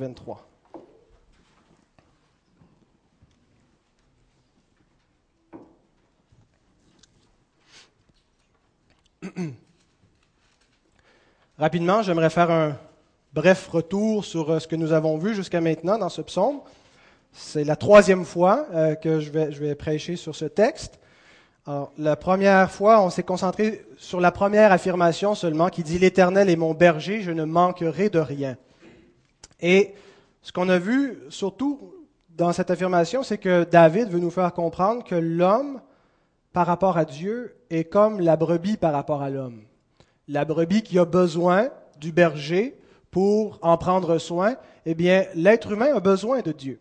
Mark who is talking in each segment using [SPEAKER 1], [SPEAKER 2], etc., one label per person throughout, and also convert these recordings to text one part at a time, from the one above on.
[SPEAKER 1] 23. Rapidement, j'aimerais faire un bref retour sur euh, ce que nous avons vu jusqu'à maintenant dans ce psaume. C'est la troisième fois euh, que je vais, prêcher sur ce texte. La première fois, on s'est concentré sur la première affirmation seulement qui dit L'Éternel est mon berger, je ne manquerai de rien. Et ce qu'on a vu surtout dans cette affirmation, c'est que David veut nous faire comprendre que l'homme, par rapport à Dieu, est comme la brebis par rapport à l'homme. La brebis qui a besoin du berger pour en prendre soin, eh bien, l'être humain a besoin de Dieu.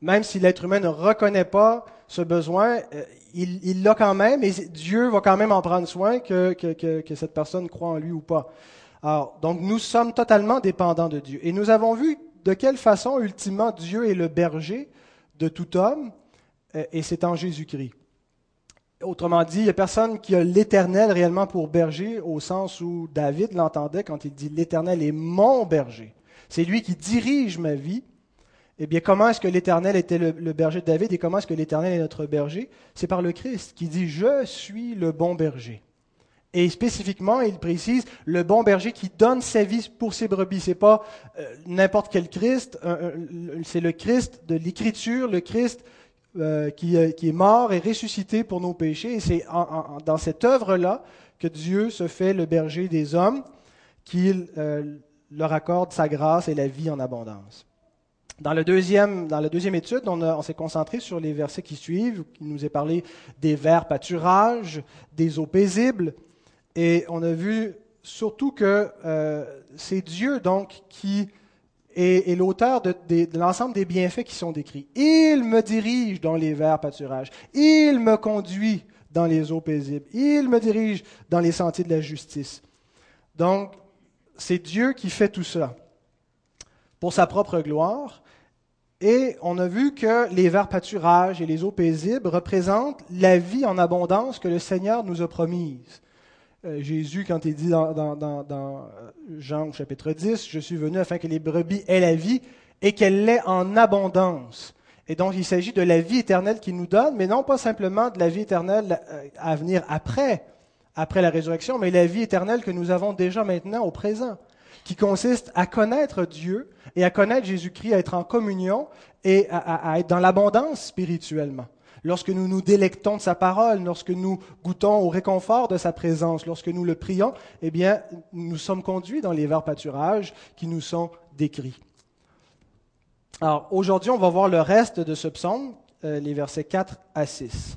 [SPEAKER 1] Même si l'être humain ne reconnaît pas ce besoin, euh, il l'a quand même et Dieu va quand même en prendre soin que, cette personne croit en lui ou pas. Alors, donc nous sommes totalement dépendants de Dieu. Et nous avons vu de quelle façon, ultimement, Dieu est le berger de tout homme, euh, et c'est en Jésus-Christ. Autrement dit, il n'y a personne qui a l'Éternel réellement pour berger, au sens où David l'entendait quand il dit l'Éternel est mon berger. C'est lui qui dirige ma vie. Eh bien, comment est-ce que l'Éternel était le, berger de David et comment est-ce que l'Éternel est notre berger? C'est par le Christ qui dit Je suis le bon berger. Et spécifiquement, il précise le bon berger qui donne sa vie pour ses brebis. C'est pas euh, n'importe quel Christ, c'est le Christ de l'Écriture, le Christ euh, qui, est mort et ressuscité pour nos péchés. Et c'est dans cette œuvre-là que Dieu se fait le berger des hommes, qu'il euh, leur accorde sa grâce et la vie en abondance. Dans, le deuxième, dans la deuxième étude, on, on s'est concentré sur les versets qui suivent, qui nous est parlé des verts pâturages, des eaux paisibles, et on a vu surtout que euh, c'est Dieu donc qui est, l'auteur de, l'ensemble des bienfaits qui sont décrits. Il me dirige dans les verts pâturages. Il me conduit dans les eaux paisibles. Il me dirige dans les sentiers de la justice. Donc, c'est Dieu qui fait tout ça pour sa propre gloire. Et on a vu que les verts pâturages et les eaux paisibles représentent la vie en abondance que le Seigneur nous a promise. Euh, Jésus, quand il dit dans, euh, Jean chapitre 10, Je suis venu afin que les brebis aient la vie et qu'elle l'ait en abondance. Et donc, il s'agit de la vie éternelle qu'il nous donne, mais non pas simplement de la vie éternelle euh, à venir après, après la résurrection, mais la vie éternelle que nous avons déjà maintenant au présent, qui consiste à connaître Dieu et à connaître Jésus-Christ, à être en communion et à être dans l'abondance spirituellement lorsque nous nous délectons de sa parole, lorsque nous goûtons au réconfort de sa présence, lorsque nous le prions, eh bien, nous sommes conduits dans les verts pâturages qui nous sont décrits. Alors, aujourd'hui, on va voir le reste de ce psaume, euh, les versets 4 à 6.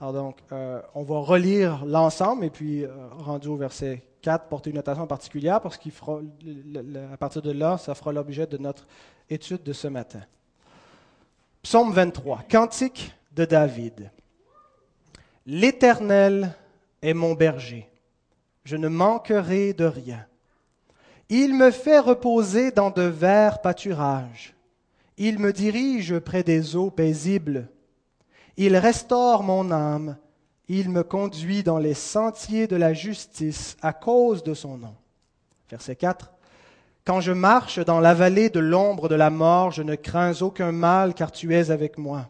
[SPEAKER 1] Alors donc, euh, on va relire l'ensemble et puis, euh, rendu au verset 4, porter une attention particulière parce qu'à partir de là, ça fera l'objet de notre étude de ce matin. Psaume 23, Cantique de David. L'Éternel est mon berger, je ne manquerai de rien. Il me fait reposer dans de verts pâturages. Il me dirige près des eaux paisibles. Il restaure mon âme. Il me conduit dans les sentiers de la justice à cause de son nom. Verset 4. Quand je marche dans la vallée de l'ombre de la mort, je ne crains aucun mal car tu es avec moi.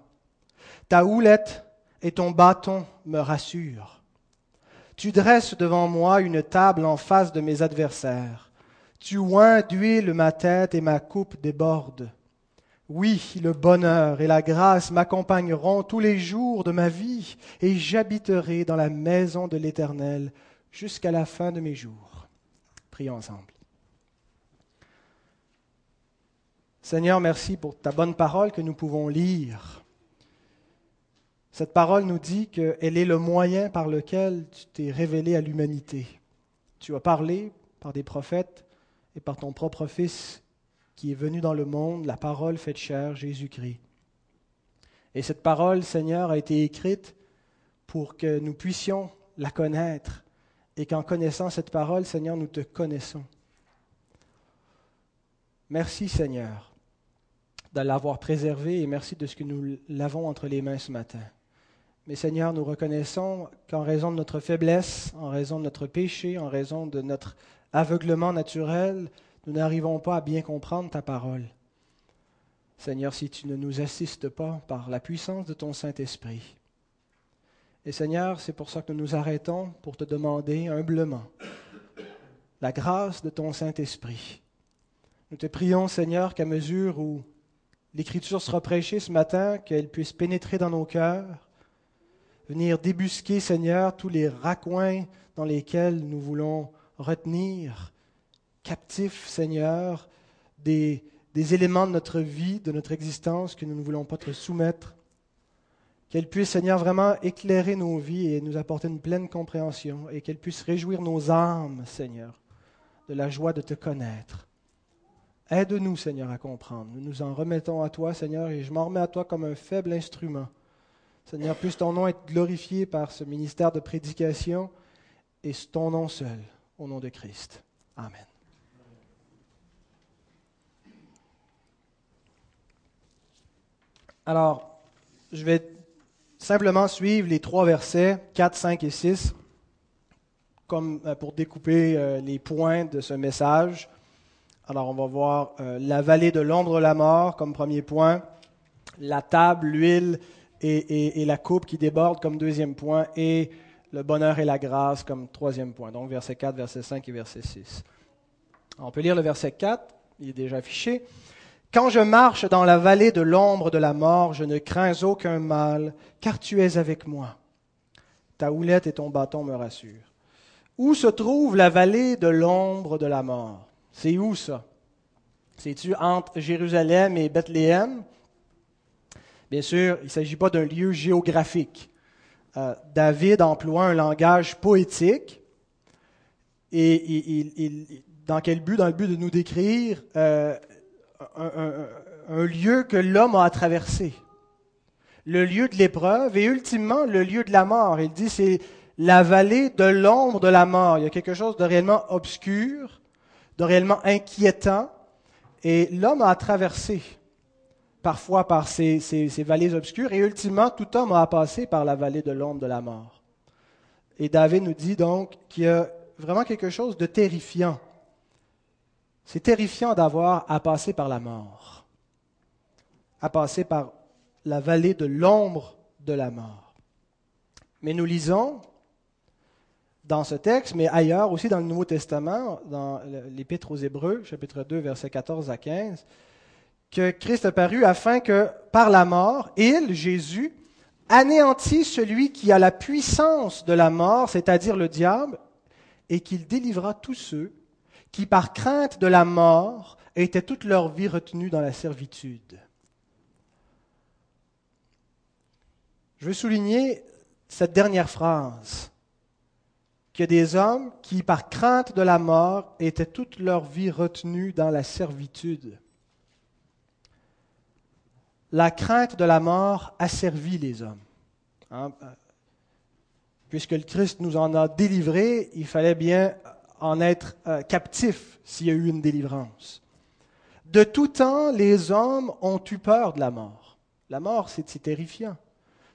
[SPEAKER 1] Ta houlette et ton bâton me rassurent. Tu dresses devant moi une table en face de mes adversaires. Tu oins d'huile ma tête et ma coupe déborde. Oui, le bonheur et la grâce m'accompagneront tous les jours de ma vie, et j'habiterai dans la maison de l'Éternel jusqu'à la fin de mes jours. Prions ensemble. Seigneur, merci pour ta bonne parole que nous pouvons lire. Cette parole nous dit qu'elle est le moyen par lequel tu t'es révélé à l'humanité. Tu as parlé par des prophètes et par ton propre Fils qui est venu dans le monde, la parole faite chair, Jésus-Christ. Et cette parole, Seigneur, a été écrite pour que nous puissions la connaître et qu'en connaissant cette parole, Seigneur, nous te connaissons. Merci, Seigneur, de l'avoir préservée et merci de ce que nous l'avons entre les mains ce matin. Mais Seigneur, nous reconnaissons qu'en raison de notre faiblesse, en raison de notre péché, en raison de notre aveuglement naturel, nous n'arrivons pas à bien comprendre ta parole. Seigneur, si tu ne nous assistes pas par la puissance de ton Saint-Esprit. Et Seigneur, c'est pour ça que nous nous arrêtons pour te demander humblement la grâce de ton Saint-Esprit. Nous te prions, Seigneur, qu'à mesure où l'Écriture sera prêchée ce matin, qu'elle puisse pénétrer dans nos cœurs, venir débusquer, Seigneur, tous les raccoins dans lesquels nous voulons retenir captifs, Seigneur, des, des éléments de notre vie, de notre existence que nous ne voulons pas te soumettre. Qu'elle puisse, Seigneur, vraiment éclairer nos vies et nous apporter une pleine compréhension et qu'elle puisse réjouir nos âmes, Seigneur, de la joie de te connaître. Aide-nous, Seigneur, à comprendre. Nous nous en remettons à toi, Seigneur, et je m'en remets à toi comme un faible instrument. Seigneur, puisse ton nom être glorifié par ce ministère de prédication et ton nom seul, au nom de Christ. Amen. Alors, je vais simplement suivre les trois versets, 4, 5 et 6, comme euh, pour découper euh, les points de ce message. Alors, on va voir euh, la vallée de l'ombre de la mort comme premier point, la table, l'huile et, la coupe qui déborde comme deuxième point, et le bonheur et la grâce comme troisième point. Donc, verset 4, verset 5 et verset 6. On peut lire le verset 4, il est déjà affiché. Quand je marche dans la vallée de l'ombre de la mort, je ne crains aucun mal, car tu es avec moi. Ta houlette et ton bâton me rassurent. Où se trouve la vallée de l'ombre de la mort? C'est où ça? C'est-tu entre Jérusalem et Bethléem? Bien sûr, il ne s'agit pas d'un lieu géographique. Euh, David emploie un langage poétique. Et, dans quel but? Dans le but de nous décrire euh, un, lieu que l'homme a à traverser. Le lieu de l'épreuve et ultimement le lieu de la mort. Il dit c'est la vallée de l'ombre de la mort. Il y a quelque chose de réellement obscur, de réellement inquiétant. Et l'homme a à traverser, parfois par ces, ces, vallées obscures, et ultimement, tout homme a à passer par la vallée de l'ombre de la mort. Et David nous dit donc qu'il y a vraiment quelque chose de terrifiant c'est terrifiant d'avoir à passer par la mort, à passer par la vallée de l'ombre de la mort. Mais nous lisons dans ce texte, mais ailleurs aussi dans le Nouveau Testament, dans l'Épître aux Hébreux, chapitre 2, versets 14 à 15, que Christ a paru afin que par la mort, il, Jésus, anéantit celui qui a la puissance de la mort, c'est-à-dire le diable, et qu'il délivra tous ceux qui, par crainte de la mort, étaient toute leur vie retenus dans la servitude. Je veux souligner cette dernière phrase, que des hommes qui, par crainte de la mort, étaient toute leur vie retenus dans la servitude. La crainte de la mort a servi les hommes. Hein, puisque le Christ nous en a délivrés, il fallait bien en être euh, captif s'il y a eu une délivrance. De tout temps, les hommes ont eu peur de la mort. La mort, c'est terrifiant.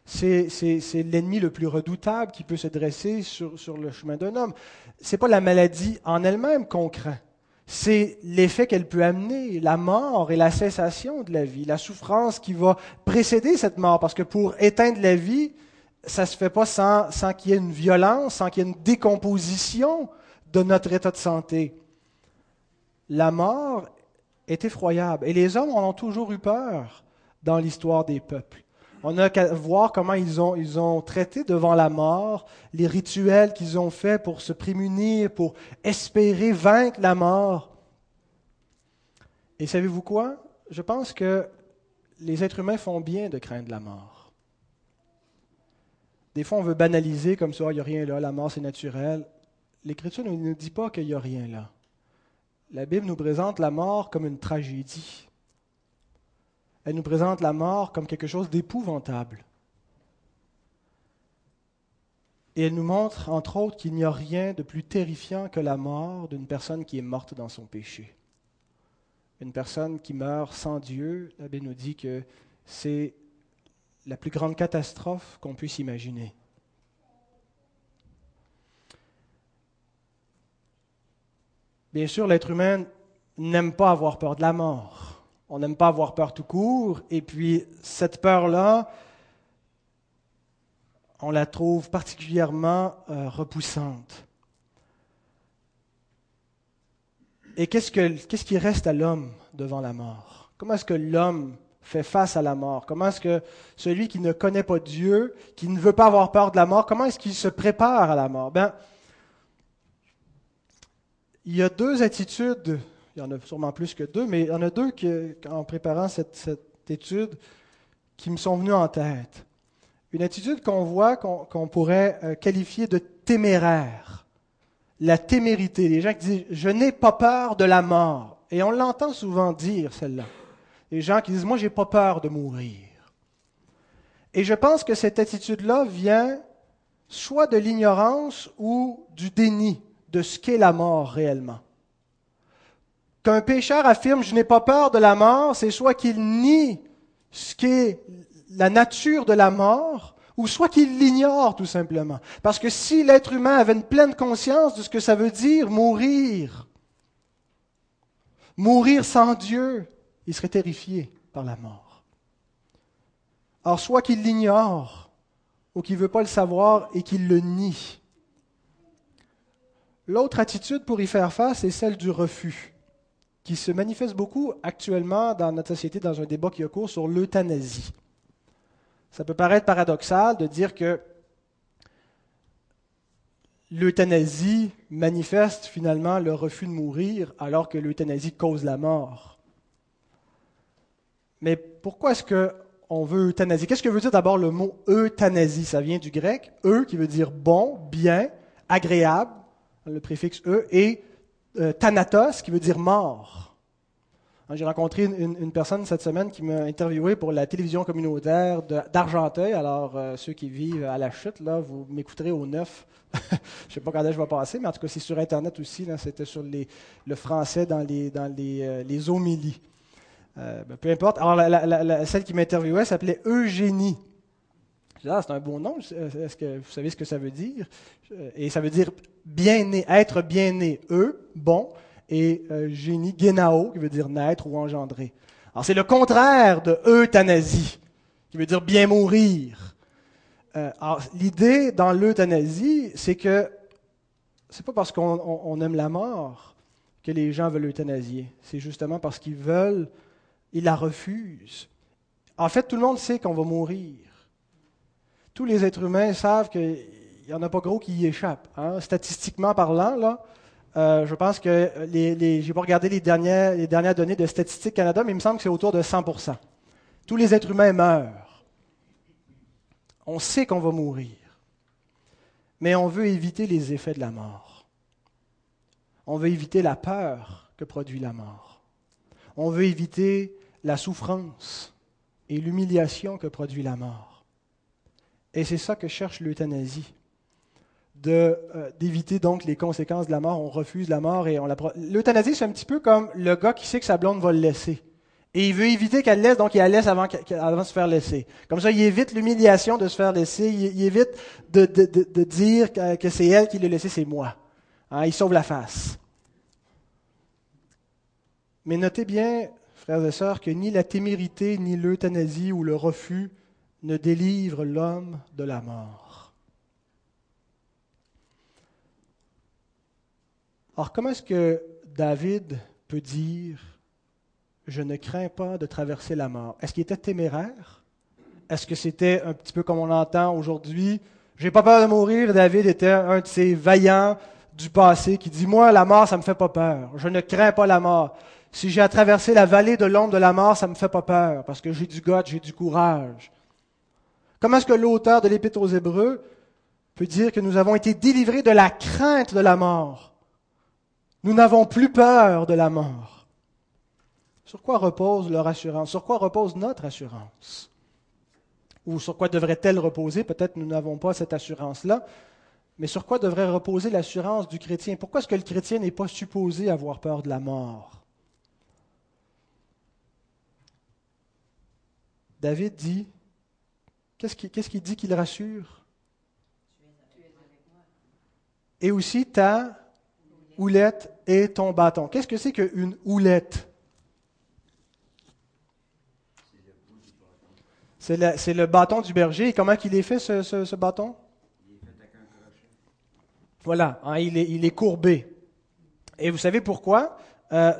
[SPEAKER 1] C'est l'ennemi le plus redoutable qui peut se dresser sur, sur le chemin d'un homme. Ce n'est pas la maladie en elle-même qu'on craint. C'est l'effet qu'elle peut amener, la mort et la cessation de la vie, la souffrance qui va précéder cette mort. Parce que pour éteindre la vie, ça ne se fait pas sans, sans qu'il y ait une violence, sans qu'il y ait une décomposition de notre état de santé. La mort est effroyable et les hommes en ont toujours eu peur dans l'histoire des peuples. On a qu'à voir comment ils ont, ils ont traité devant la mort, les rituels qu'ils ont faits pour se prémunir, pour espérer vaincre la mort. Et savez-vous quoi? Je pense que les êtres humains font bien de craindre la mort. Des fois, on veut banaliser comme ça, il n'y a rien là, la mort c'est naturel l'Écriture ne nous dit pas qu'il n'y a rien là. La Bible nous présente la mort comme une tragédie. Elle nous présente la mort comme quelque chose d'épouvantable. Et elle nous montre, entre autres, qu'il n'y a rien de plus terrifiant que la mort d'une personne qui est morte dans son péché. Une personne qui meurt sans Dieu, la Bible nous dit que c'est la plus grande catastrophe qu'on puisse imaginer. Bien sûr, l'être humain n'aime pas avoir peur de la mort. On n'aime pas avoir peur tout court. Et puis, cette peur-là, on la trouve particulièrement euh, repoussante. Et qu'est-ce, qui reste à l'homme devant la mort? Comment est-ce que l'homme fait face à la mort? Comment est-ce que celui qui ne connaît pas Dieu, qui ne veut pas avoir peur de la mort, comment est-ce qu'il se prépare à la mort? Ben, Il y a deux attitudes, il y en a sûrement plus que deux, mais il y en a deux qui, en préparant cette, étude qui me sont venues en tête. Une attitude qu'on voit, qu'on pourrait euh, qualifier de téméraire. La témérité. Les gens qui disent Je n'ai pas peur de la mort. Et on l'entend souvent dire, celle-là les gens qui disent, moi, j'ai pas peur de mourir. Et je pense que cette attitude-là vient soit de l'ignorance ou du déni de ce qu'est la mort réellement. Qu'un pécheur affirme, je n'ai pas peur de la mort, c'est soit qu'il nie ce qu'est la nature de la mort, ou soit qu'il l'ignore tout simplement. Parce que si l'être humain avait une pleine conscience de ce que ça veut dire mourir, mourir sans Dieu, il serait terrifié par la mort. Alors, soit qu'il l'ignore, ou qu'il ne veut pas le savoir et qu'il le nie. L'autre attitude pour y faire face est celle du refus, qui se manifeste beaucoup actuellement dans notre société dans un débat qui a cours sur l'euthanasie. Ça peut paraître paradoxal de dire que l'euthanasie manifeste finalement le refus de mourir alors que l'euthanasie cause la mort. Mais pourquoi est-ce qu'on veut euthanasie Qu'est-ce que veut dire d'abord le mot euthanasie? Ça vient du grec e qui veut dire bon, bien, agréable, le préfixe e, et euh, thanatos qui veut dire mort. Hein, j'ai rencontré une, personne cette semaine qui m'a interviewé pour la télévision communautaire d'Argenteuil. Alors, euh, ceux qui vivent à la chute, là, vous m'écouterez au neuf. je ne sais pas quand je vais passer, mais en tout cas, c'est sur Internet aussi. C'était sur le français dans les, dans les, euh, homélies. Euh, ben, peu importe. Alors, celle qui m'interviewait s'appelait Eugénie. Ah, c'est un bon nom. Est-ce que vous savez ce que ça veut dire? Et ça veut dire bien né, être bien né. E, bon, et euh, génie, genao, qui veut dire naître ou engendrer. Alors, c'est le contraire de euthanasie, qui veut dire bien mourir. Euh, alors, l'idée dans l'euthanasie, c'est que c'est pas parce qu'on aime la mort que les gens veulent euthanasier. C'est justement parce qu'ils veulent il la refuse. En fait, tout le monde sait qu'on va mourir. Tous les êtres humains savent qu'il n'y en a pas gros qui y échappent. Hein. Statistiquement parlant, euh, je pense que les, les j'ai pas regardé les dernières, les dernières données de Statistique Canada, mais il me semble que c'est autour de 100% Tous les êtres humains meurent. On sait qu'on va mourir. Mais on veut éviter les effets de la mort. On veut éviter la peur que produit la mort. On veut éviter la souffrance et l'humiliation que produit la mort. Et c'est ça que cherche l'euthanasie. De, euh, d'éviter donc les conséquences de la mort. On refuse la mort et on la. L'euthanasie, c'est un petit peu comme le gars qui sait que sa blonde va le laisser. Et il veut éviter qu'elle laisse, donc il la laisse avant, avant, de se faire laisser. Comme ça, il évite l'humiliation de se faire laisser, il, évite de, de, de, dire que c'est elle qui l'a laissé, c'est moi. Hein, il sauve la face. Mais notez bien frères et sœurs, que ni la témérité, ni l'euthanasie ou le refus ne délivrent l'homme de la mort. Alors comment est-ce que David peut dire je ne crains pas de traverser la mort? Est-ce qu'il était téméraire? Est-ce que c'était un petit peu comme on l'entend aujourd'hui J'ai pas peur de mourir. David était un de ces vaillants du passé qui dit Moi, la mort, ça me fait pas peur. Je ne crains pas la mort. Si j'ai à traverser la vallée de l'ombre de la mort, ça ne me fait pas peur, parce que j'ai du goût, j'ai du courage. Comment est-ce que l'auteur de l'Épître aux Hébreux peut dire que nous avons été délivrés de la crainte de la mort? Nous n'avons plus peur de la mort. Sur quoi repose leur assurance? Sur quoi repose notre assurance? Ou sur quoi devrait-elle reposer? Peut-être nous n'avons pas cette assurance-là. Mais sur quoi devrait reposer l'assurance du chrétien? Pourquoi est-ce que le chrétien n'est pas supposé avoir peur de la mort? David dit, qu'est-ce qu'il dit qu'il rassure? Et aussi ta houlette et ton bâton. Qu'est-ce que c'est qu'une houlette? C'est le, le bâton du berger. Et comment il est fait, ce, ce- bâton? Voilà, hein, il, est, il est courbé. Et vous savez pourquoi? Euh,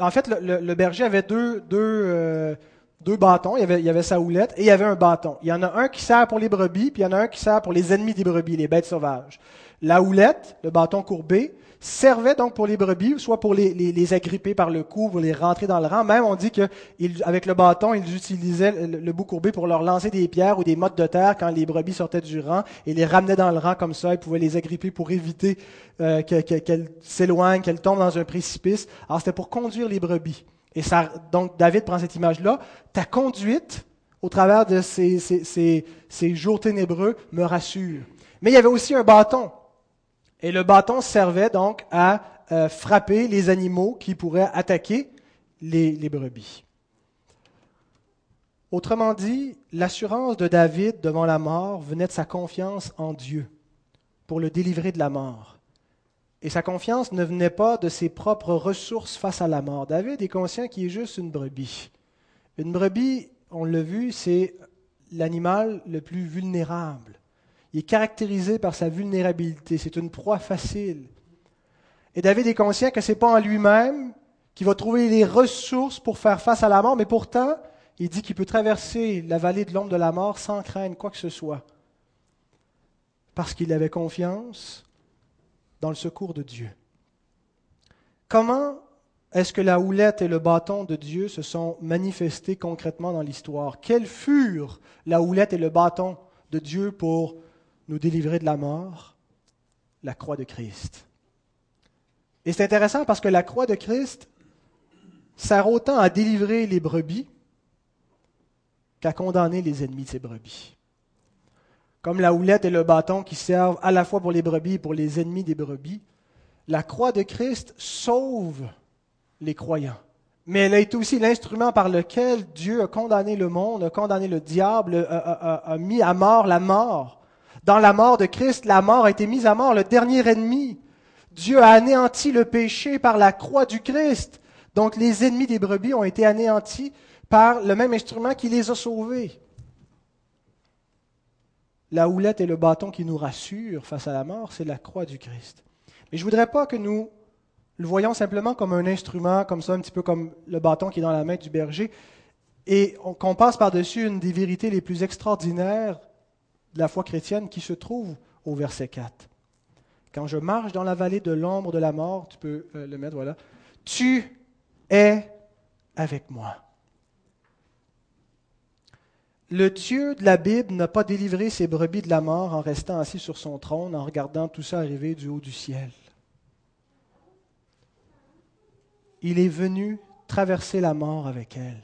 [SPEAKER 1] en fait, le, le- le berger avait deux, deux, euh, deux bâtons. Il y, avait, il y avait sa houlette et il y avait un bâton. Il y en a un qui sert pour les brebis, puis il y en a un qui sert pour les ennemis des brebis, les bêtes sauvages. La houlette, le bâton courbé, servait donc pour les brebis, soit pour les, les, les agripper par le cou, pour les rentrer dans le rang. Même, on dit qu'avec le bâton, ils utilisaient le, le bout courbé pour leur lancer des pierres ou des mottes de terre quand les brebis sortaient du rang et les ramenaient dans le rang comme ça. Ils pouvaient les agripper pour éviter euh, que- que- qu'elles s'éloignent, qu'elles tombent dans un précipice. Alors, c'était pour conduire les brebis. Et donc, David prend cette image-là. Ta conduite, au travers de ces, jours ténébreux, me rassure. Mais il y avait aussi un bâton. Et le bâton servait donc à euh, frapper les animaux qui pourraient attaquer les brebis. Autrement dit, l'assurance de David devant la mort venait de sa confiance en Dieu pour le délivrer de la mort. Et sa confiance ne venait pas de ses propres ressources face à la mort. David est conscient qu'il est juste une brebis. Une brebis, on l'a vu, c'est l'animal le plus vulnérable. Il est caractérisé par sa vulnérabilité. C'est une proie facile. Et David est conscient que ce n'est pas en lui-même qu'il va trouver les ressources pour faire face à la mort, mais pourtant, il dit qu'il peut traverser la vallée de l'ombre de la mort sans craindre quoi que ce soit. Parce qu'il avait confiance dans le secours de Dieu. Comment est-ce que la houlette et le bâton de Dieu se sont manifestés concrètement dans l'histoire? Quelles furent la houlette et le bâton de Dieu pour nous délivrer de la mort? La croix de Christ. Et c'est intéressant parce que la croix de Christ sert autant à délivrer les brebis qu'à condamner les ennemis de ces brebis. Comme la houlette et le bâton qui servent à la fois pour les brebis et pour les ennemis des brebis, la croix de Christ sauve les croyants. Mais elle a été aussi l'instrument par lequel Dieu a condamné le monde, a condamné le diable, a, a- mis à mort la mort. Dans la mort de Christ, la mort a été mise à mort, le dernier ennemi. Dieu a anéanti le péché par la croix du Christ. Donc les ennemis des brebis ont été anéantis par le même instrument qui les a sauvés. La houlette et le bâton qui nous rassurent face à la mort, c'est la croix du Christ. Mais je ne voudrais pas que nous le voyons simplement comme un instrument, comme ça, un petit peu comme le bâton qui est dans la main du berger, et on- qu'on passe par-dessus une des vérités les plus extraordinaires de la foi chrétienne qui se trouve au verset 4. Quand je marche dans la vallée de l'ombre de la mort, tu peux euh, le mettre, voilà, tu es avec moi. Le Dieu de la Bible n'a pas délivré ses brebis de la mort en restant assis sur son trône, en regardant tout ça arriver du haut du ciel. Il est venu traverser la mort avec elle.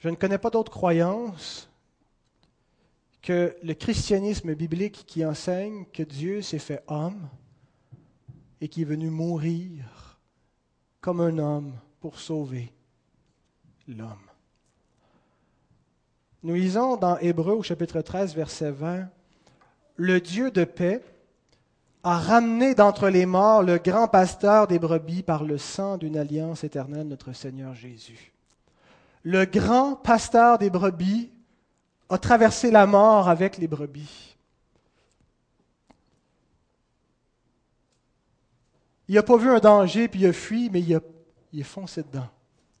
[SPEAKER 1] Je ne connais pas d'autre croyance que le christianisme biblique qui enseigne que Dieu s'est fait homme et qui est venu mourir comme un homme pour sauver l'homme. Nous lisons dans Hébreu au chapitre 13, verset 20, Le Dieu de paix a ramené d'entre les morts le grand pasteur des brebis par le sang d'une alliance éternelle, notre Seigneur Jésus. Le grand pasteur des brebis a traversé la mort avec les brebis. Il n'a pas vu un danger puis il a fui, mais il a, il est foncé dedans.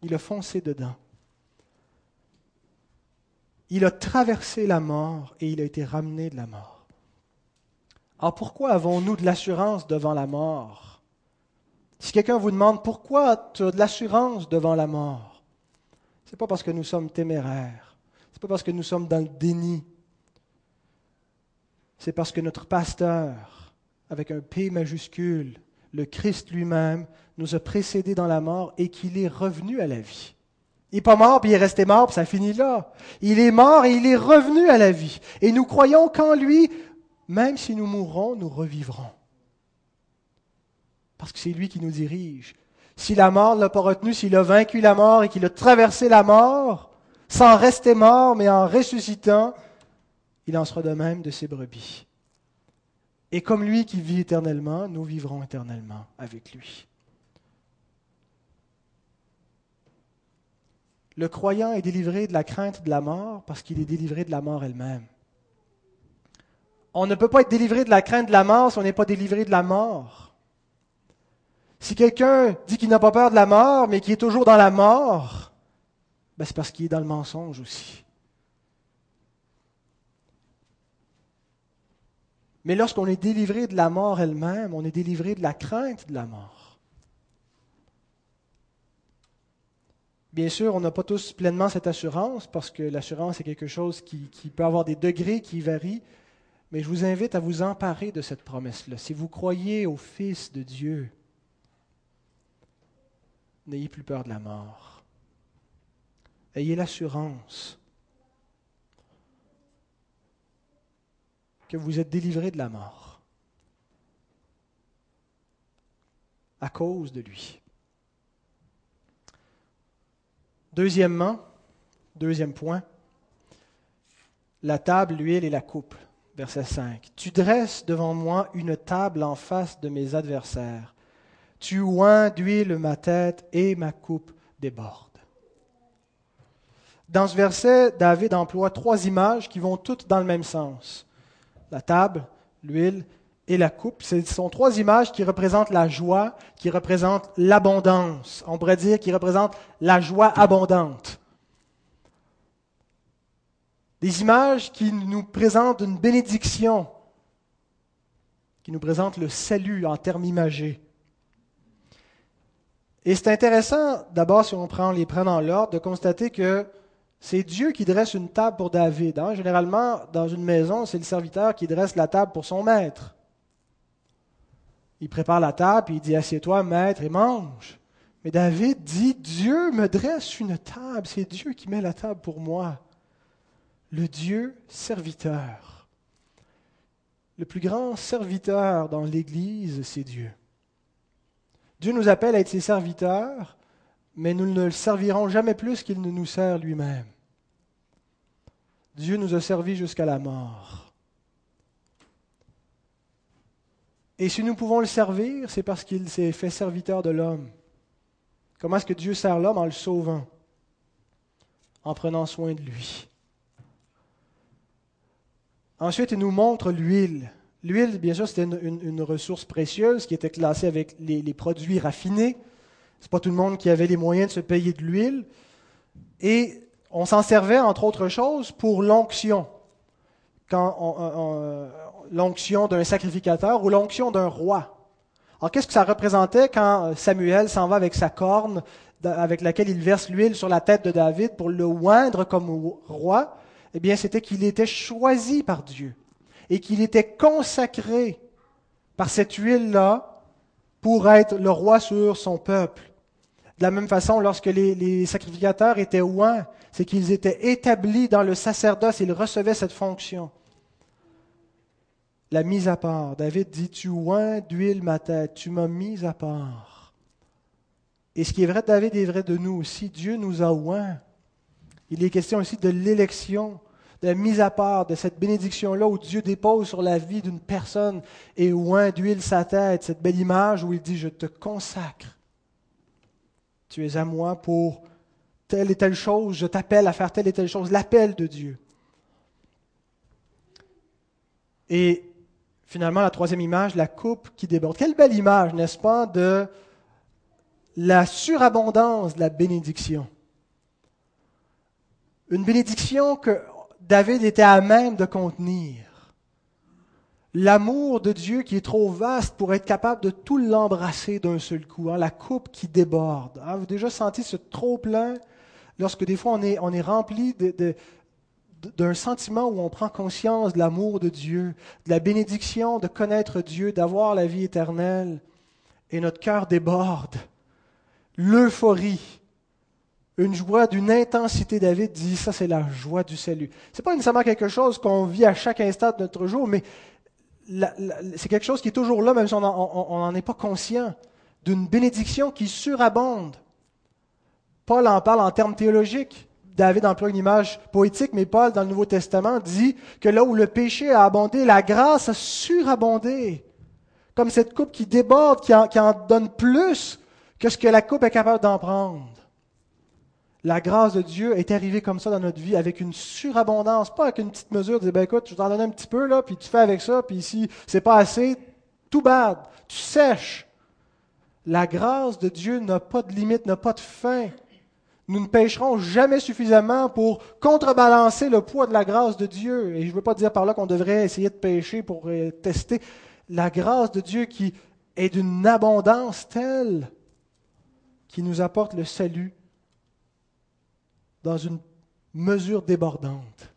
[SPEAKER 1] Il a foncé dedans. Il a traversé la mort et il a été ramené de la mort. Alors pourquoi avons-nous de l'assurance devant la mort? Si quelqu'un vous demande pourquoi tu as de l'assurance devant la mort, ce n'est pas parce que nous sommes téméraires, ce n'est pas parce que nous sommes dans le déni, c'est parce que notre pasteur, avec un P majuscule, le Christ lui-même, nous a précédés dans la mort et qu'il est revenu à la vie. Il n'est pas mort, puis il est resté mort, puis ça finit là. Il est mort et il est revenu à la vie. Et nous croyons qu'en lui, même si nous mourrons, nous revivrons. Parce que c'est lui qui nous dirige. Si la mort ne l'a pas retenu, s'il a vaincu la mort et qu'il a traversé la mort, sans rester mort, mais en ressuscitant, il en sera de même de ses brebis. Et comme lui qui vit éternellement, nous vivrons éternellement avec lui. Le croyant est délivré de la crainte de la mort parce qu'il est délivré de la mort elle-même. On ne peut pas être délivré de la crainte de la mort si on n'est pas délivré de la mort. Si quelqu'un dit qu'il n'a pas peur de la mort, mais qui est toujours dans la mort, ben c'est parce qu'il est dans le mensonge aussi. Mais lorsqu'on est délivré de la mort elle-même, on est délivré de la crainte de la mort. Bien sûr, on n'a pas tous pleinement cette assurance parce que l'assurance est quelque chose qui, peut avoir des degrés qui varient, mais je vous invite à vous emparer de cette promesse-là. Si vous croyez au Fils de Dieu, n'ayez plus peur de la mort. Ayez l'assurance que vous êtes délivré de la mort à cause de lui. Deuxièmement, deuxième point, la table, l'huile et la coupe. Verset 5. Tu dresses devant moi une table en face de mes adversaires. Tu oins d'huile ma tête et ma coupe déborde. Dans ce verset, David emploie trois images qui vont toutes dans le même sens la table, l'huile et la coupe. Ce sont trois images qui représentent la joie, qui représentent l'abondance. On pourrait dire qui représentent la joie abondante. Des images qui nous présentent une bénédiction, qui nous présentent le salut en termes imagés. Et c'est intéressant, d'abord, si on prend les prend dans l'ordre, de constater que c'est Dieu qui dresse une table pour David. Hein. Généralement, dans une maison, c'est le serviteur qui dresse la table pour son maître. Il prépare la table, puis il dit Assieds-toi, maître, et mange. Mais David dit Dieu me dresse une table. C'est Dieu qui met la table pour moi. Le Dieu serviteur. Le plus grand serviteur dans l'Église, c'est Dieu. Dieu nous appelle à être ses serviteurs, mais nous ne le servirons jamais plus qu'il ne nous sert lui-même. Dieu nous a servi jusqu'à la mort. Et si nous pouvons le servir, c'est parce qu'il s'est fait serviteur de l'homme. Comment est-ce que Dieu sert l'homme en le sauvant, en prenant soin de lui Ensuite, il nous montre l'huile. L'huile, bien sûr, c'était une, ressource précieuse qui était classée avec les, les produits raffinés. Ce n'est pas tout le monde qui avait les moyens de se payer de l'huile. Et on s'en servait, entre autres choses, pour l'onction. Quand l'onction d'un sacrificateur ou l'onction d'un roi. Alors, qu'est-ce que ça représentait quand Samuel s'en va avec sa corne avec laquelle il verse l'huile sur la tête de David pour le oindre comme roi? Eh bien, c'était qu'il était choisi par Dieu et qu'il était consacré par cette huile-là pour être le roi sur son peuple. De la même façon, lorsque les, sacrificateurs étaient ouins, c'est qu'ils étaient établis dans le sacerdoce, ils recevaient cette fonction. La mise à part. David dit, tu oins d'huile ma tête, tu m'as mis à part. Et ce qui est vrai de David est vrai de nous aussi. Dieu nous a oints. Il est question aussi de l'élection, de la mise à part, de cette bénédiction-là où Dieu dépose sur la vie d'une personne et oint d'huile sa tête, cette belle image où il dit, je te consacre tu es à moi pour telle et telle chose, je t'appelle à faire telle et telle chose, l'appel de Dieu. Et finalement, la troisième image, la coupe qui déborde. Quelle belle image, n'est-ce pas, de la surabondance de la bénédiction. Une bénédiction que David était à même de contenir l'amour de Dieu qui est trop vaste pour être capable de tout l'embrasser d'un seul coup, hein, la coupe qui déborde. Hein. Vous avez déjà senti ce trop plein lorsque des fois on est, on est rempli de, d'un sentiment où on prend conscience de l'amour de Dieu, de la bénédiction de connaître Dieu, d'avoir la vie éternelle, et notre cœur déborde. L'euphorie, une joie d'une intensité. David dit, ça c'est la joie du salut. Ce n'est pas nécessairement quelque chose qu'on vit à chaque instant de notre jour, mais c'est quelque chose qui est toujours là, même si on n'en est pas conscient, d'une bénédiction qui surabonde. Paul en parle en termes théologiques. David emploie une image poétique, mais Paul, dans le Nouveau Testament, dit que là où le péché a abondé, la grâce a surabondé. Comme cette coupe qui déborde, qui en, donne plus que ce que la coupe est capable d'en prendre. La grâce de Dieu est arrivée comme ça dans notre vie, avec une surabondance, pas avec une petite mesure, de ben écoute, je t'en donne un petit peu, là, puis tu fais avec ça, puis si c'est pas assez, tout bad, tu sèches. La grâce de Dieu n'a pas de limite, n'a pas de fin. Nous ne pêcherons jamais suffisamment pour contrebalancer le poids de la grâce de Dieu. Et je ne veux pas dire par là qu'on devrait essayer de pêcher pour euh, tester la grâce de Dieu qui est d'une abondance telle qui nous apporte le salut dans une mesure débordante.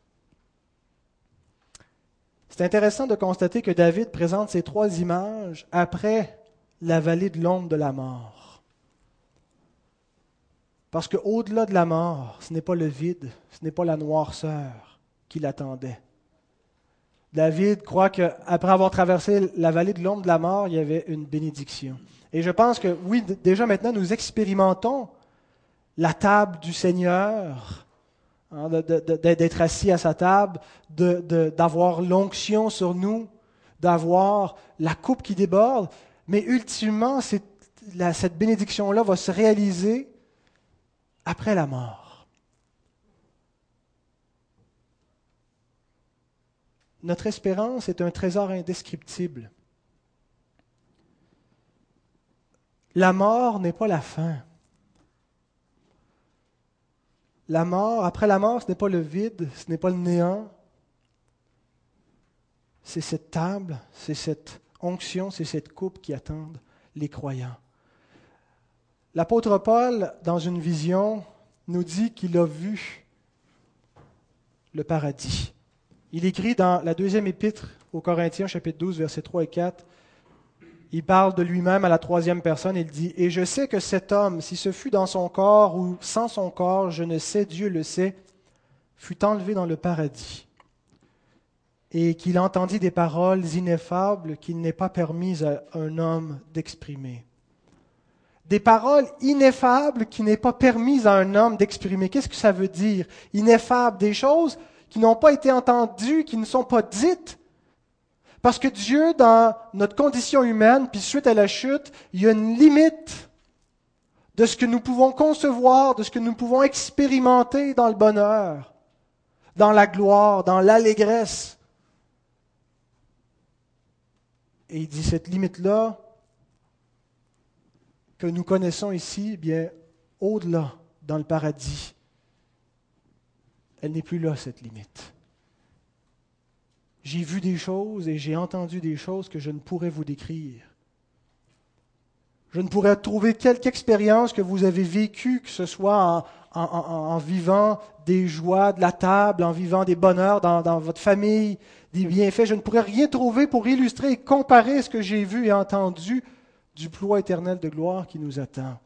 [SPEAKER 1] C'est intéressant de constater que David présente ces trois images après la vallée de l'ombre de la mort. Parce qu'au-delà de la mort, ce n'est pas le vide, ce n'est pas la noirceur qui l'attendait. David croit qu'après avoir traversé la vallée de l'ombre de la mort, il y avait une bénédiction. Et je pense que oui, déjà maintenant, nous expérimentons la table du Seigneur, hein, d'être assis à sa table, d'avoir l'onction sur nous, d'avoir la coupe qui déborde. Mais ultimement, cette bénédiction-là va se réaliser après la mort. Notre espérance est un trésor indescriptible. La mort n'est pas la fin. La mort, après la mort, ce n'est pas le vide, ce n'est pas le néant. C'est cette table, c'est cette onction, c'est cette coupe qui attendent les croyants. L'apôtre Paul, dans une vision, nous dit qu'il a vu le paradis. Il écrit dans la deuxième épître aux Corinthiens, chapitre 12, versets 3 et 4, il parle de lui-même à la troisième personne, il dit, Et je sais que cet homme, si ce fut dans son corps ou sans son corps, je ne sais, Dieu le sait, fut enlevé dans le paradis, et qu'il entendit des paroles ineffables qu'il n'est pas permis à un homme d'exprimer. Des paroles ineffables qui n'est pas permis à un homme d'exprimer. Qu'est-ce que ça veut dire? Ineffables, des choses qui n'ont pas été entendues, qui ne sont pas dites, parce que Dieu, dans notre condition humaine, puis suite à la chute, il y a une limite de ce que nous pouvons concevoir, de ce que nous pouvons expérimenter dans le bonheur, dans la gloire, dans l'allégresse. Et il dit cette limite-là que nous connaissons ici, eh bien, au-delà, dans le paradis, elle n'est plus là, cette limite. J'ai vu des choses et j'ai entendu des choses que je ne pourrais vous décrire. Je ne pourrais trouver quelque expérience que vous avez vécue, que ce soit en, vivant des joies de la table, en vivant des bonheurs dans, votre famille, des bienfaits. Je ne pourrais rien trouver pour illustrer et comparer ce que j'ai vu et entendu du ploie éternel de gloire qui nous attend.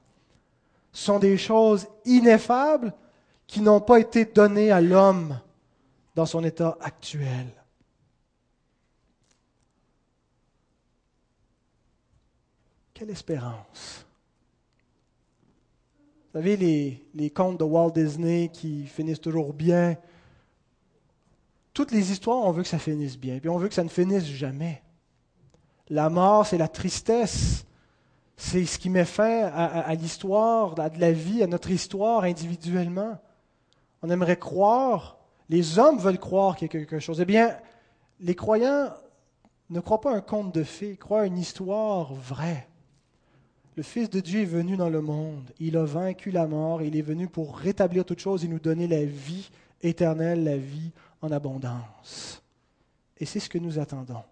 [SPEAKER 1] Ce sont des choses ineffables qui n'ont pas été données à l'homme dans son état actuel. Quelle espérance. Vous savez, les, les, contes de Walt Disney qui finissent toujours bien. Toutes les histoires, on veut que ça finisse bien, puis on veut que ça ne finisse jamais. La mort, c'est la tristesse. C'est ce qui met fin à, l'histoire, à de la vie, à notre histoire individuellement. On aimerait croire, les hommes veulent croire qu'il y a quelque chose. Eh bien, les croyants ne croient pas un conte de fées, croient une histoire vraie. Le Fils de Dieu est venu dans le monde. Il a vaincu la mort. Il est venu pour rétablir toutes choses et nous donner la vie éternelle, la vie en abondance. Et c'est ce que nous attendons.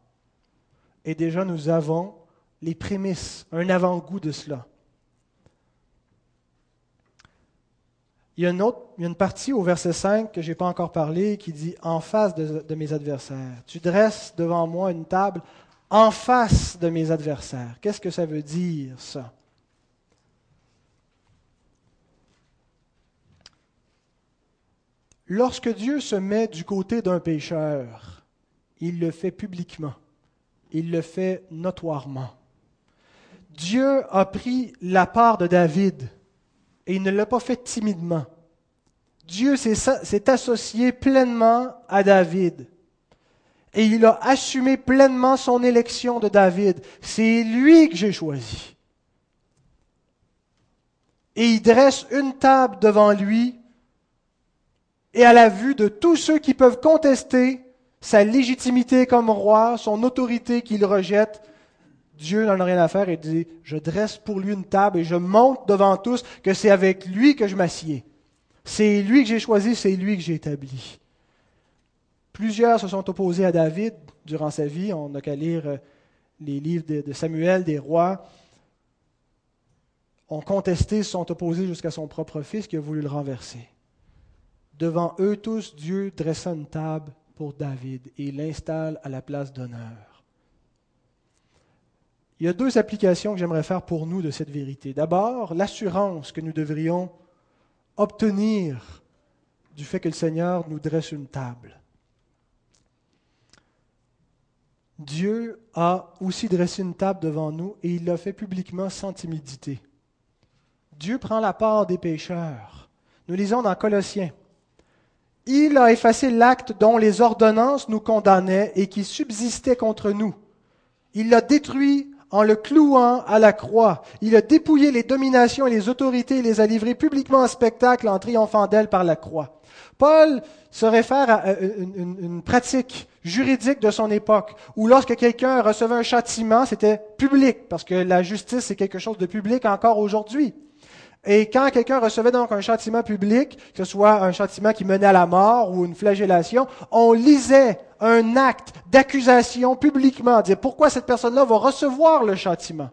[SPEAKER 1] Et déjà, nous avons les prémices, un avant-goût de cela. Il y, a une partie au verset 5 que je n'ai pas encore parlé qui dit En face de mes adversaires. Tu dresses devant moi une table en face de mes adversaires. Qu'est-ce que ça veut dire, ça? Lorsque Dieu se met du côté d'un pécheur, il le fait publiquement, il le fait notoirement. Dieu a pris la part de David et il ne l'a pas fait timidement. Dieu s'est associé pleinement à David et il a assumé pleinement son élection de David. C'est lui que j'ai choisi. et il dresse une table devant lui et à la vue de tous ceux qui peuvent contester sa légitimité comme roi, son autorité qu'il rejette, Dieu n'en a rien à faire et dit, je dresse pour lui une table et je montre devant tous que c'est avec lui que je m'assieds. C'est lui que j'ai choisi, c'est lui que j'ai établi. Plusieurs se sont opposés à David durant sa vie. On n'a qu'à lire euh, les livres de Samuel, des rois. Ont contesté, se sont opposés jusqu'à son propre fils qui a voulu le renverser. Devant eux tous, Dieu dressa une table pour David et l'installe à la place d'honneur. Il y a deux applications que j'aimerais faire pour nous de cette vérité. D'abord, l'assurance que nous devrions obtenir du fait que le Seigneur nous dresse une table. Dieu a aussi dressé une table devant nous et il l'a fait publiquement sans timidité. Dieu prend la part des pécheurs. Nous lisons dans Colossiens. Il a effacé l'acte dont les ordonnances nous condamnaient et qui subsistait contre nous. Il l'a détruit en le clouant à la croix. Il a dépouillé les dominations et les autorités et les a livrées publiquement en spectacle en triomphant d'elles par la croix. Paul se réfère à une, une, pratique juridique de son époque, où lorsque quelqu'un recevait un châtiment, c'était public, parce que la justice, c'est quelque chose de public encore aujourd'hui. Et quand quelqu'un recevait donc un châtiment public, que ce soit un châtiment qui menait à la mort ou une flagellation, on lisait un acte d'accusation publiquement, dire pourquoi cette personne-là va recevoir le châtiment?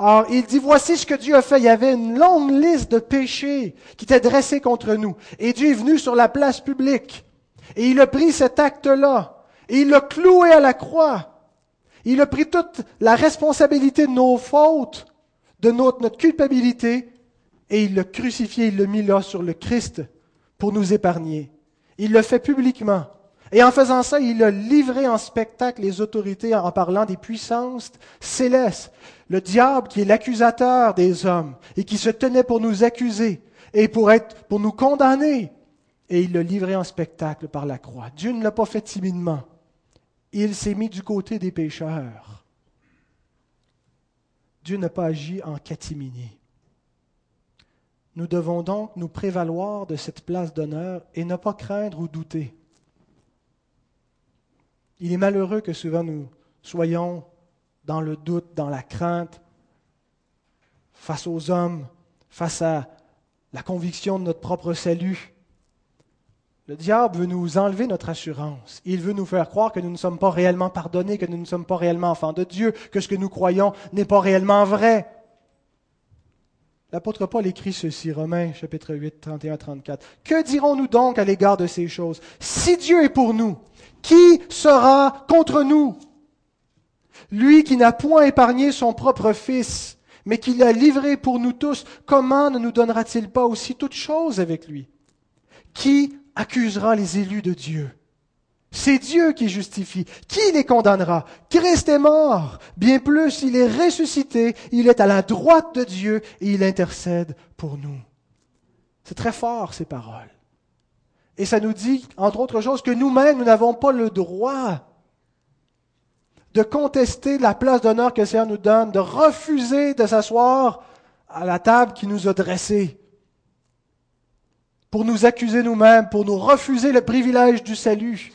[SPEAKER 1] Alors, il dit, voici ce que Dieu a fait. Il y avait une longue liste de péchés qui étaient dressés contre nous. Et Dieu est venu sur la place publique. Et il a pris cet acte-là. Et il l'a cloué à la croix. Il a pris toute la responsabilité de nos fautes, de notre, culpabilité, et il l'a crucifié, il l'a mis là sur le Christ pour nous épargner. Il le fait publiquement. Et en faisant ça, il a livré en spectacle les autorités en parlant des puissances célestes. Le diable qui est l'accusateur des hommes et qui se tenait pour nous accuser et pour être, pour nous condamner. Et il l'a livré en spectacle par la croix. Dieu ne l'a pas fait timidement. Il s'est mis du côté des pécheurs. Dieu n'a pas agi en catimini. Nous devons donc nous prévaloir de cette place d'honneur et ne pas craindre ou douter. Il est malheureux que souvent nous soyons dans le doute, dans la crainte, face aux hommes, face à la conviction de notre propre salut. Le diable veut nous enlever notre assurance. Il veut nous faire croire que nous ne sommes pas réellement pardonnés, que nous ne sommes pas réellement enfants de Dieu, que ce que nous croyons n'est pas réellement vrai. L'apôtre Paul écrit ceci, Romains chapitre 8, 31, 34. Que dirons-nous donc à l'égard de ces choses? Si Dieu est pour nous, qui sera contre nous? Lui qui n'a point épargné son propre Fils, mais qui l'a livré pour nous tous, comment ne nous donnera-t-il pas aussi toutes choses avec lui? Qui accusera les élus de Dieu c'est Dieu qui justifie. Qui les condamnera? Christ est mort. Bien plus, il est ressuscité. Il est à la droite de Dieu et il intercède pour nous. C'est très fort, ces paroles. Et ça nous dit, entre autres choses, que nous-mêmes, nous n'avons pas le droit de contester la place d'honneur que le Seigneur nous donne, de refuser de s'asseoir à la table qui nous a dressés, pour nous accuser nous-mêmes, pour nous refuser le privilège du salut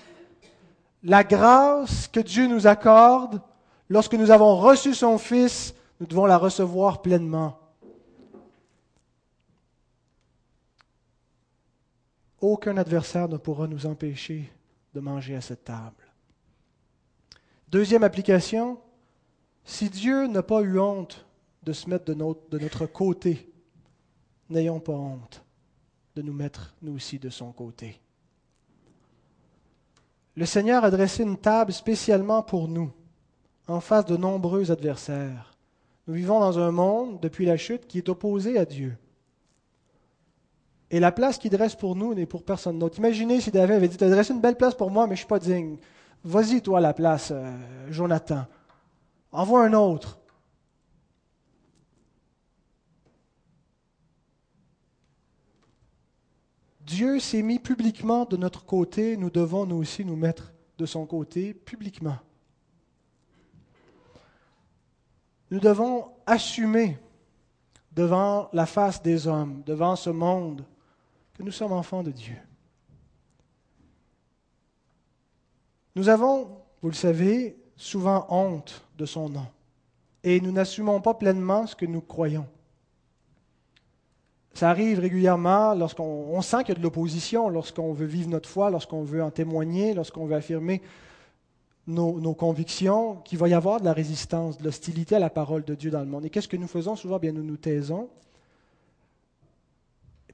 [SPEAKER 1] la grâce que Dieu nous accorde, lorsque nous avons reçu son Fils, nous devons la recevoir pleinement. Aucun adversaire ne pourra nous empêcher de manger à cette table. Deuxième application, si Dieu n'a pas eu honte de se mettre de notre, de notre côté, n'ayons pas honte de nous mettre nous aussi de son côté. Le Seigneur a dressé une table spécialement pour nous, en face de nombreux adversaires. Nous vivons dans un monde, depuis la chute, qui est opposé à Dieu. Et la place qu'il dresse pour nous n'est pour personne d'autre. Imaginez si David avait dit, tu as dressé une belle place pour moi, mais je ne suis pas digne. Vas-y, toi, la place, euh, Jonathan. Envoie un autre. Dieu s'est mis publiquement de notre côté, nous devons nous aussi nous mettre de son côté publiquement. Nous devons assumer devant la face des hommes, devant ce monde, que nous sommes enfants de Dieu. Nous avons, vous le savez, souvent honte de son nom et nous n'assumons pas pleinement ce que nous croyons. Ça arrive régulièrement lorsqu'on sent qu'il y a de l'opposition, lorsqu'on veut vivre notre foi, lorsqu'on veut en témoigner, lorsqu'on veut affirmer nos, convictions, qu'il va y avoir de la résistance, de l'hostilité à la parole de Dieu dans le monde. Et qu'est-ce que nous faisons? Souvent Bien, nous nous taisons.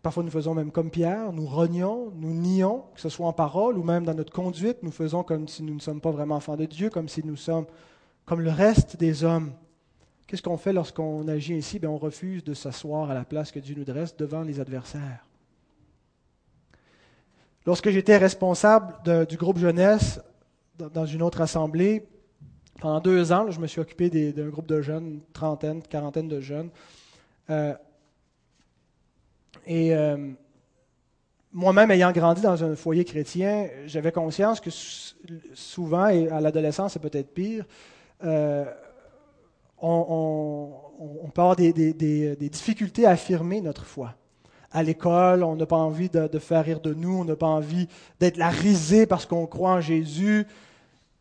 [SPEAKER 1] Parfois, nous faisons même comme Pierre, nous rognons, nous nions, que ce soit en parole ou même dans notre conduite, nous faisons comme si nous ne sommes pas vraiment enfants de Dieu, comme si nous sommes comme le reste des hommes. Qu'est-ce qu'on fait lorsqu'on agit ainsi? On refuse de s'asseoir à la place que Dieu nous dresse devant les adversaires. Lorsque j'étais responsable du groupe jeunesse dans une autre assemblée, pendant deux ans, je me suis occupé d'un groupe de jeunes, une trentaine, quarantaine de jeunes. Euh, et euh, moi-même, ayant grandi dans un foyer chrétien, j'avais conscience que souvent, et à l'adolescence, c'est peut-être pire, euh, on, peut avoir des, difficultés à affirmer notre foi. À l'école, on n'a pas envie de, faire rire de nous, on n'a pas envie d'être la risée parce qu'on croit en Jésus.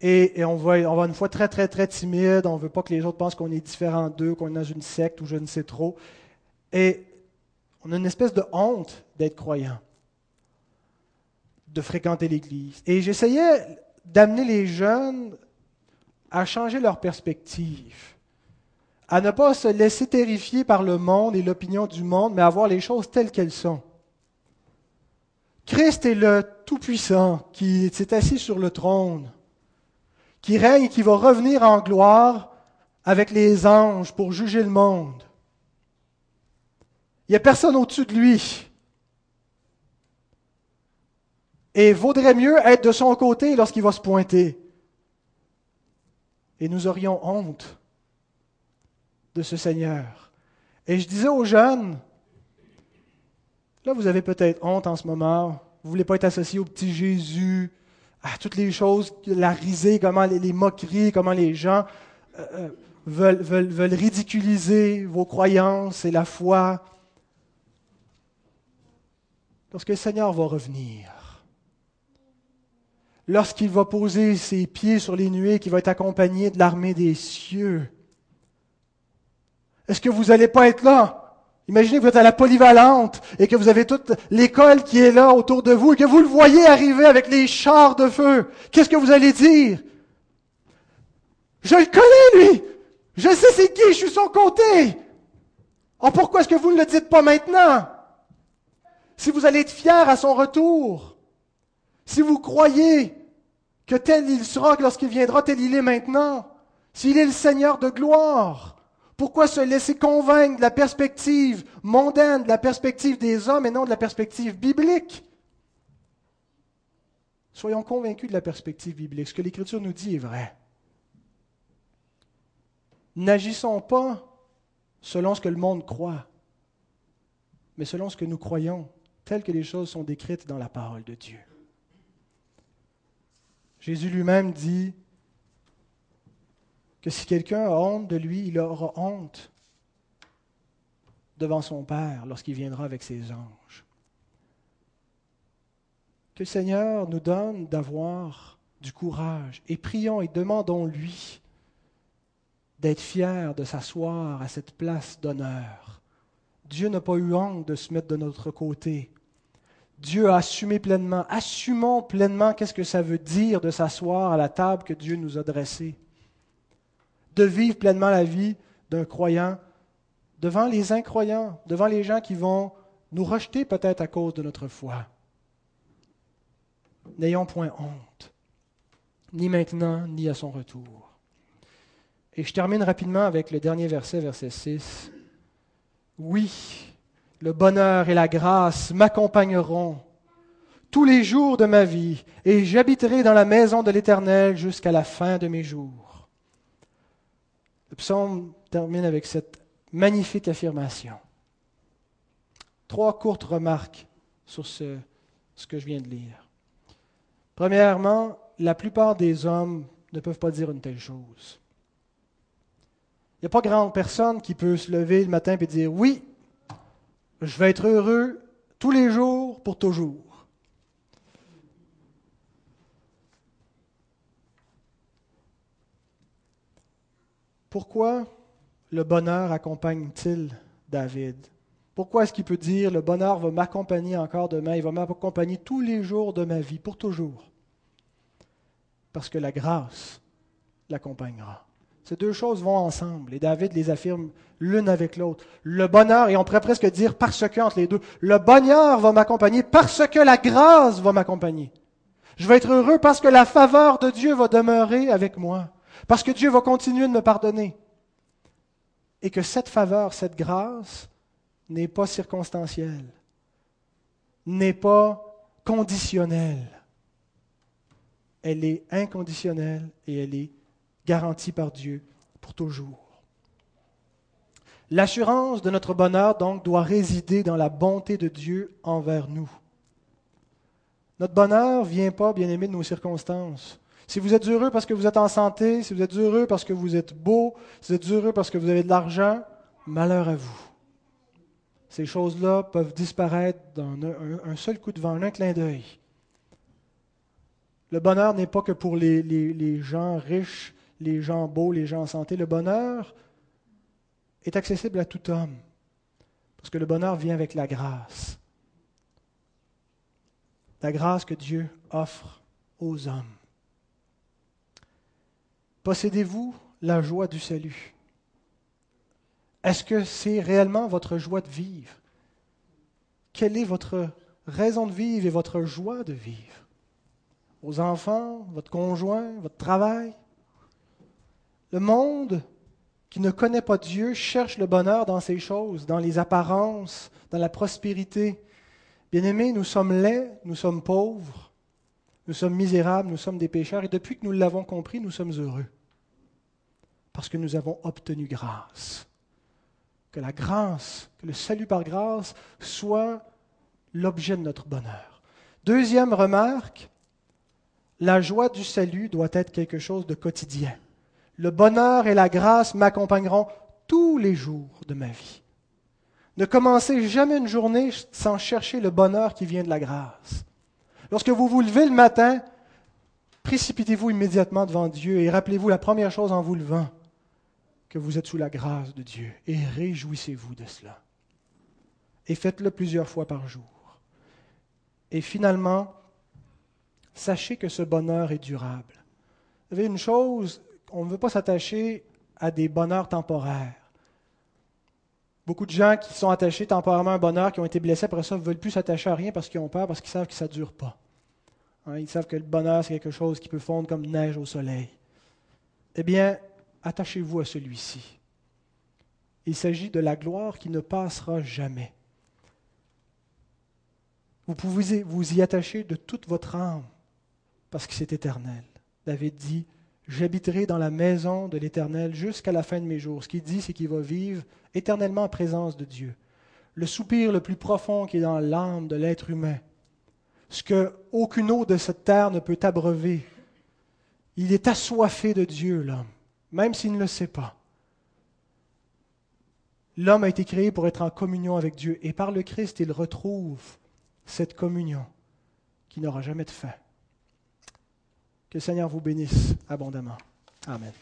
[SPEAKER 1] Et, on, va, on va une foi très, très, très timide. On ne veut pas que les autres pensent qu'on est différent d'eux, qu'on est dans une secte ou je ne sais trop. Et on a une espèce de honte d'être croyant, de fréquenter l'Église. Et j'essayais d'amener les jeunes à changer leur perspective, à ne pas se laisser terrifier par le monde et l'opinion du monde, mais à voir les choses telles qu'elles sont. Christ est le Tout-Puissant qui s'est assis sur le trône, qui règne et qui va revenir en gloire avec les anges pour juger le monde. Il n'y a personne au-dessus de lui. Et vaudrait mieux être de son côté lorsqu'il va se pointer. Et nous aurions honte de ce Seigneur. Et je disais aux jeunes, là vous avez peut-être honte en ce moment, vous ne voulez pas être associé au petit Jésus, à toutes les choses, la risée, comment les, moqueries, comment les gens euh, euh, veulent, veulent, veulent ridiculiser vos croyances et la foi. Lorsque le Seigneur va revenir, lorsqu'il va poser ses pieds sur les nuées, qu'il va être accompagné de l'armée des cieux, est-ce que vous n'allez pas être là? Imaginez que vous êtes à la polyvalente et que vous avez toute l'école qui est là autour de vous et que vous le voyez arriver avec les chars de feu. Qu'est-ce que vous allez dire? Je le connais, lui! Je sais c'est qui, je suis son côté! Oh, pourquoi est-ce que vous ne le dites pas maintenant? Si vous allez être fier à son retour, si vous croyez que tel il sera lorsqu'il viendra, tel il est maintenant, s'il est le Seigneur de gloire, pourquoi se laisser convaincre de la perspective mondaine, de la perspective des hommes et non de la perspective biblique? Soyons convaincus de la perspective biblique. Ce que l'Écriture nous dit est vrai. N'agissons pas selon ce que le monde croit, mais selon ce que nous croyons, telles que les choses sont décrites dans la parole de Dieu. Jésus lui-même dit que si quelqu'un a honte de lui, il aura honte devant son Père lorsqu'il viendra avec ses anges. Que le Seigneur nous donne d'avoir du courage et prions et demandons-lui d'être fier de s'asseoir à cette place d'honneur. Dieu n'a pas eu honte de se mettre de notre côté. Dieu a assumé pleinement. Assumons pleinement qu'est-ce que ça veut dire de s'asseoir à la table que Dieu nous a dressée de vivre pleinement la vie d'un croyant devant les incroyants, devant les gens qui vont nous rejeter peut-être à cause de notre foi. N'ayons point honte, ni maintenant, ni à son retour. Et je termine rapidement avec le dernier verset, verset 6. Oui, le bonheur et la grâce m'accompagneront tous les jours de ma vie, et j'habiterai dans la maison de l'Éternel jusqu'à la fin de mes jours. Le psaume termine avec cette magnifique affirmation. Trois courtes remarques sur ce, que je viens de lire. Premièrement, la plupart des hommes ne peuvent pas dire une telle chose. Il n'y a pas grande personne qui peut se lever le matin et dire Oui, Je vais être heureux tous les jours pour toujours. Pourquoi le bonheur accompagne-t-il David? Pourquoi est-ce qu'il peut dire le bonheur va m'accompagner encore demain, il va m'accompagner tous les jours de ma vie, pour toujours? Parce que la grâce l'accompagnera. Ces deux choses vont ensemble et David les affirme l'une avec l'autre. Le bonheur, et on pourrait presque dire parce que entre les deux, le bonheur va m'accompagner parce que la grâce va m'accompagner. Je vais être heureux parce que la faveur de Dieu va demeurer avec moi, parce que Dieu va continuer de me pardonner. Et que cette faveur, cette grâce n'est pas circonstancielle, n'est pas conditionnelle. Elle est inconditionnelle et elle est garantie par Dieu pour toujours. L'assurance de notre bonheur, donc, doit résider dans la bonté de Dieu envers nous. Notre bonheur ne vient pas, bien aimé, de nos circonstances. Si vous êtes heureux parce que vous êtes en santé, si vous êtes heureux parce que vous êtes beau, si vous êtes heureux parce que vous avez de l'argent, malheur à vous. Ces choses-là peuvent disparaître dans un, seul coup de vent, un clin d'œil. Le bonheur n'est pas que pour les, les gens riches les gens beaux, les gens en santé. Le bonheur est accessible à tout homme, parce que le bonheur vient avec la grâce. La grâce que Dieu offre aux hommes. Possédez-vous la joie du salut? Est-ce que c'est réellement votre joie de vivre? Quelle est votre raison de vivre et votre joie de vivre? Vos enfants, votre conjoint, votre travail? Le monde qui ne connaît pas Dieu cherche le bonheur dans ces choses, dans les apparences, dans la prospérité. Bien-aimés, nous sommes laids, nous sommes pauvres, nous sommes misérables, nous sommes des pécheurs, et depuis que nous l'avons compris, nous sommes heureux, parce que nous avons obtenu grâce. Que la grâce, que le salut par grâce soit l'objet de notre bonheur. Deuxième remarque, la joie du salut doit être quelque chose de quotidien le bonheur et la grâce m'accompagneront tous les jours de ma vie. Ne commencez jamais une journée sans chercher le bonheur qui vient de la grâce. Lorsque vous vous levez le matin, précipitez-vous immédiatement devant Dieu et rappelez-vous la première chose en vous levant, que vous êtes sous la grâce de Dieu et réjouissez-vous de cela. Et faites-le plusieurs fois par jour. Et finalement, sachez que ce bonheur est durable. Vous savez, une chose on ne veut pas s'attacher à des bonheurs temporaires. Beaucoup de gens qui sont attachés temporairement à un bonheur, qui ont été blessés après ça, ne veulent plus s'attacher à rien parce qu'ils ont peur, parce qu'ils savent que ça ne dure pas. Hein, ils savent que le bonheur, c'est quelque chose qui peut fondre comme neige au soleil. Eh bien, attachez-vous à celui-ci. Il s'agit de la gloire qui ne passera jamais. Vous pouvez vous y attacher de toute votre âme parce que c'est éternel. David dit, J'habiterai dans la maison de l'Éternel jusqu'à la fin de mes jours. Ce qu'il dit, c'est qu'il va vivre éternellement en présence de Dieu. Le soupir le plus profond qui est dans l'âme de l'être humain, ce que aucune eau de cette terre ne peut abreuver. Il est assoiffé de Dieu, l'homme, même s'il ne le sait pas. L'homme a été créé pour être en communion avec Dieu, et par le Christ, il retrouve cette communion qui n'aura jamais de fin. Que le Seigneur vous bénisse abondamment. Amen.